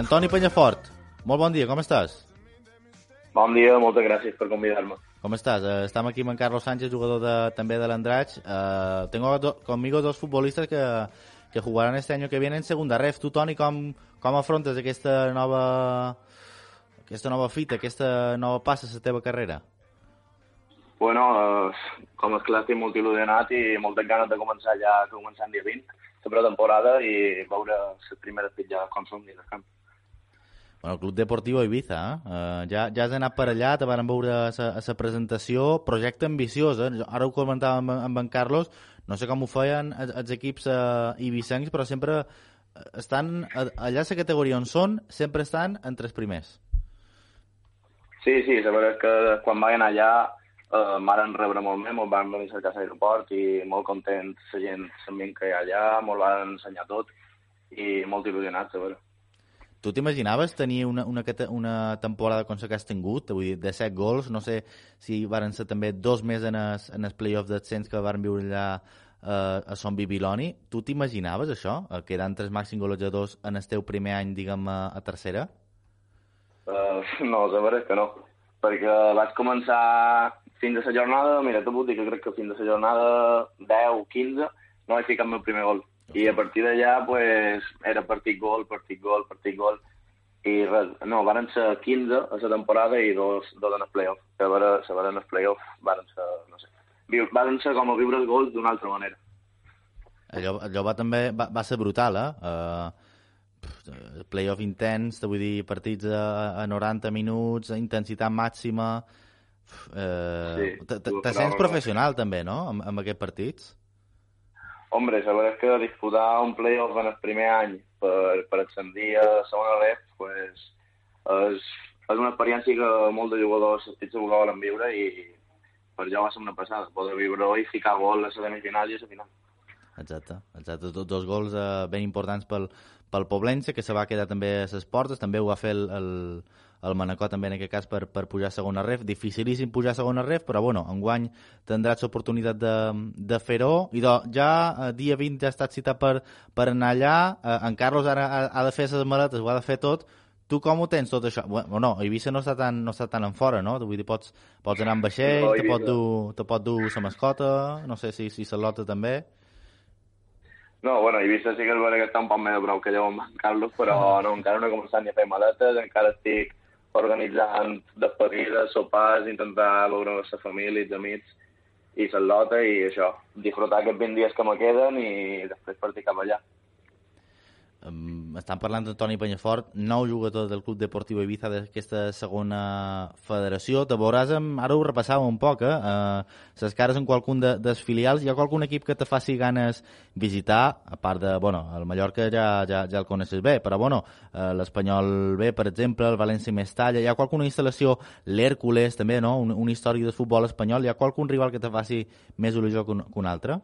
Antoni Penyafort, molt bon dia, com estàs? Bon dia, moltes gràcies per convidar-me. Com estàs? Eh, estem aquí amb en Carlos Sánchez, jugador de, també de l'Andratx. Eh, tengo do, conmigo dos futbolistas que, que jugarán este año que viene en segunda ref. Tu, Toni, com, com afrontes aquesta nova, aquesta nova fita, aquesta nova passa a la teva carrera? Bueno, eh, com és clar, estic molt il·lusionat i moltes ganes de començar ja, en dia 20, la pretemporada i veure les primeres pitjades com són dins el camp. Bueno, el Club Deportiu Ibiza, eh? Uh, ja, ja has anat per allà, te van veure a la presentació, projecte ambiciós, eh? Ara ho comentàvem amb, amb en Carlos, no sé com ho feien els, els equips uh, ibicencs, però sempre estan, allà la categoria on són, sempre estan entre els primers. Sí, sí, la veritat que quan anar allà eh, em van rebre molt bé, molt van venir a cercar a l'aeroport i molt contents la gent que hi ha allà, molt van ensenyar tot i molt il·lusionats, a veure. Tu t'imaginaves tenir una, una, una temporada com la que has tingut, vull dir, de set gols, no sé si varen ser també dos més en el, en el play-off que van viure allà eh, a Son Bibiloni. Tu t'imaginaves això, eh, quedant tres màxims golejadors en el teu primer any, diguem, a, a tercera? Uh, no, la veritat que no, perquè vaig començar fins a la jornada, mira, t'ho puc dir que crec que fins a la jornada 10 15 no vaig ficar el meu primer gol. I a partir d'allà, pues, era partit gol, partit gol, partit gol, i res, no, van ser 15 a la temporada i dos, dos en el playoff. Que a veure, a veure en el playoff van ser, no sé, van ser com a viure els gols d'una altra manera. Allò, allò va també va, va ser brutal, eh? Uh, playoff intens, vull dir, partits a, a 90 minuts, intensitat màxima... Uh, sí, te sents professional també, no?, amb, amb aquests partits? Hombre, la veritat és que disputar un playoff en el primer any per, per ascendir a segona ref, pues, és, és una experiència que molts de jugadors sentits que volen viure i per jo va ser una passada, poder viure i ficar gol a la semifinal i a la final. Exacte, exacte. Dos, dos gols eh, ben importants pel, pel Poblense, que se va quedar també a les portes, també ho va fer el, el, el Manacó també en aquest cas per, per pujar a segona ref. Dificilíssim pujar a segona ref, però bueno, enguany tindràs l'oportunitat de, de fer-ho. I do, ja eh, dia 20 ja ha estat citat per, per anar allà, eh, en Carlos ara ha, ha de fer les maletes, ho ha de fer tot, tu com ho tens tot això? Bueno, no, Eivissa no està tan, no està tan en fora, no? Vull dir, pots, pots anar amb vaixell, no, te, pot dur, te pot dur la mascota, no sé si, si lota també. No, bueno, Eivissa sí que és vera que està un poc més de prou que llevo amb en Carlos, però no, encara no he començat ni a fer maletes, encara estic organitzant despedides, sopars, intentar veure la família, els amics i lota i això, disfrutar aquests 20 dies que me queden i després partir cap allà. Estan parlant de Toni Penyafort, nou jugador del Club Deportiu Ibiza d'aquesta segona federació. Te veuràs, amb, ara ho repassàvem un poc, eh? Uh, ses cares en qualcun de, dels filials. Hi ha qualcun equip que te faci ganes visitar, a part de, bueno, el Mallorca ja, ja, ja el coneixes bé, però bueno, uh, l'Espanyol B, per exemple, el València Mestalla, hi ha qualcuna instal·lació, l'Hèrcules també, no? Un, un històric de futbol espanyol, hi ha qualcun rival que te faci més il·lusió que un, que un altre?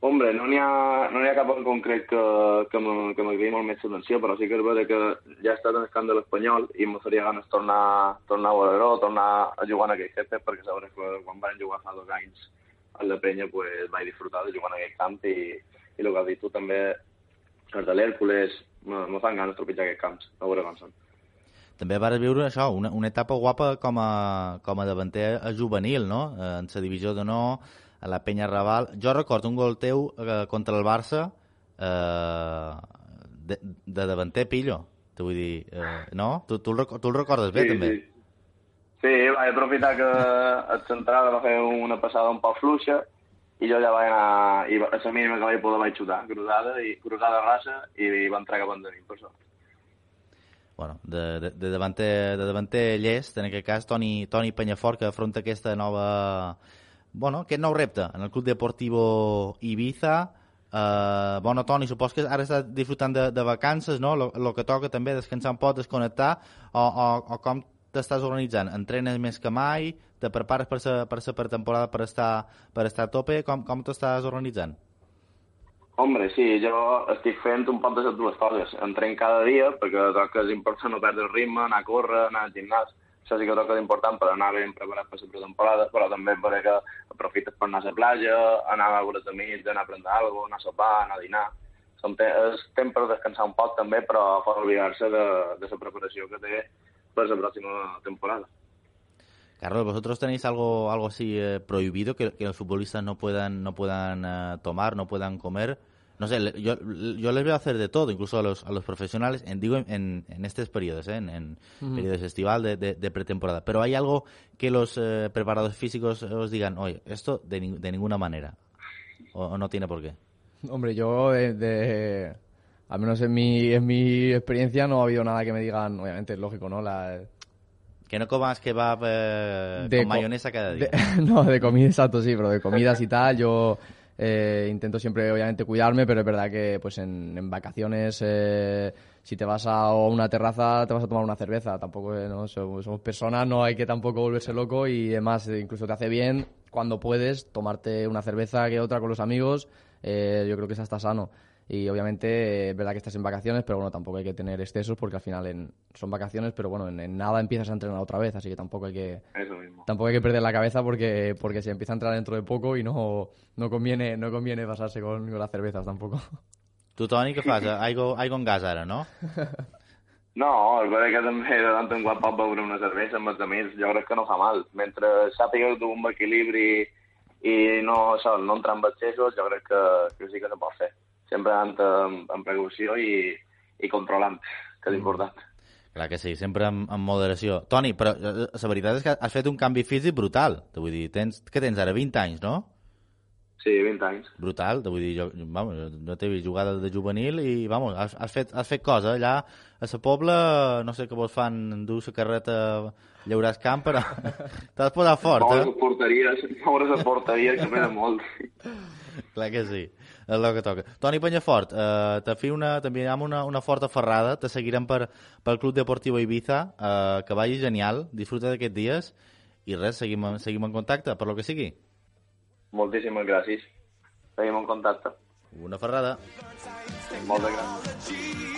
Hombre, no n'hi ha, no ha cap en concret que, que m'agradi molt més l'atenció, però sí que és veritat que ja he estat en de l'Espanyol i em faria ganes tornar, tornar a veure tornar a jugar en aquell jefe, perquè sabré que quan van jugar fa dos anys a la penya pues, vaig disfrutar de jugar en aquell camp i, i el que has dit tu també, els de l'Hèrcules, me fan ganes trepitjar aquests camps, a veure com són. També vas viure això, una, una etapa guapa com a, com a davanter a juvenil, no? En la divisió de no, a la Penya Raval. Jo recordo un gol teu eh, contra el Barça eh, de, de davanter pillo. Te vull dir, eh, no? Tu, tu, el, tu el recordes bé, sí, també? Sí. Sí, vaig aprofitar que el central va fer una passada un poc fluixa i jo ja vaig anar, i a la mínima que vaig poder vaig xutar, cruzada, i cruzada rasa, i, i va entrar cap endavant, per sort. Bueno, de, de, de, davanter, de davanter llest, en aquest cas, Toni, Toni Penyafort, que afronta aquesta nova bueno, aquest nou repte en el Club Deportivo Ibiza, Uh, bueno, Toni, supos que ara estàs disfrutant de, de vacances, no? El que toca també descansar un poc, desconnectar, o, o, o com t'estàs organitzant? Entrenes més que mai? Te prepares per la per per temporada per estar, per estar a tope? Com, com t'estàs organitzant? Hombre, sí, jo estic fent un poc de les dues coses. Entrenc cada dia, perquè toca és important no perdre el ritme, anar a córrer, anar al gimnàs, això sí que toca d'important per anar ben preparat per la pretemporada, però també perquè aprofites per anar a la platja, anar a veure els amics, anar a prendre alguna cosa, anar a sopar, anar a dinar. Són te és temps per descansar un poc també, però fora oblidar-se de, de la preparació que té per la pròxima temporada. Carlos, ¿vosotros tenéis algo, algo así eh, prohibido que, que, los futbolistas no puedan, no puedan uh, tomar, no puedan comer? No sé, yo, yo les veo hacer de todo, incluso a los, a los profesionales, en, digo en, en estos periodos, ¿eh? en, en periodos estival, de, de, pretemporada. Pero hay algo que los eh, preparados físicos os digan, oye, esto de, de ninguna manera, o, no tiene por qué. Hombre, yo de, al menos en mi, en mi experiencia no ha habido nada que me digan, obviamente es lógico, ¿no? La, que no comas que va eh, con mayonesa cada día. no, de comida, exacto, sí, pero de comidas y tal, yo eh, intento siempre, obviamente, cuidarme, pero es verdad que pues en, vacaciones, eh, si te vas a una terraza, te vas a tomar una cerveza. Tampoco eh, somos, personas, no hay que tampoco volverse loco y además incluso te hace bien cuando puedes tomarte una cerveza que otra con los amigos. yo creo que eso está sano. Y obviamente es verdad que estás en vacaciones, pero bueno, tampoco hay que tener excesos porque al final en, son vacaciones, pero bueno, en, nada empiezas a entrenar otra vez, así que tampoco hay que tampoco hay que perder la cabeza porque porque se empieza a entrar dentro de poco y no no conviene no conviene pasarse con, las cervezas tampoco. ¿Tú, Toni, qué pasa? Algo, algo en gas ahora, no? No, el que també de tant en quant pot beure una cervesa amb els amics, jo crec que no fa mal. Mentre sàpigues un equilibri i no, això, no entrar en excessos, jo crec que, que sí que se pot fer sempre anant amb, amb precaució i, i controlant, que és mm. important. Clar que sí, sempre amb, amb moderació. Toni, però eh, eh, la veritat és que has fet un canvi físic brutal. Te vull dir, tens, que tens ara, 20 anys, no? Sí, 20 anys. Brutal, te vull dir, jo, vamos, no t'he vist jugar de juvenil i, vamos, has, has, fet, has fet cosa. Allà, a la pobla, no sé què vols fan, dur la carreta, llauràs camp, però t'has posat fort, eh? Moure's a porteria, moure's a porteria, que m'he molt. Clar que sí és el que toca. Toni Penyafort, eh, te fi una, també amb una, una forta ferrada, te seguirem per, pel Club Deportiu Ibiza, eh, que vagi genial, disfruta d'aquests dies, i res, seguim, seguim en contacte, per lo que sigui. Moltíssimes gràcies. Seguim en contacte. Una ferrada. Moltes gràcies.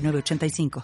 8985.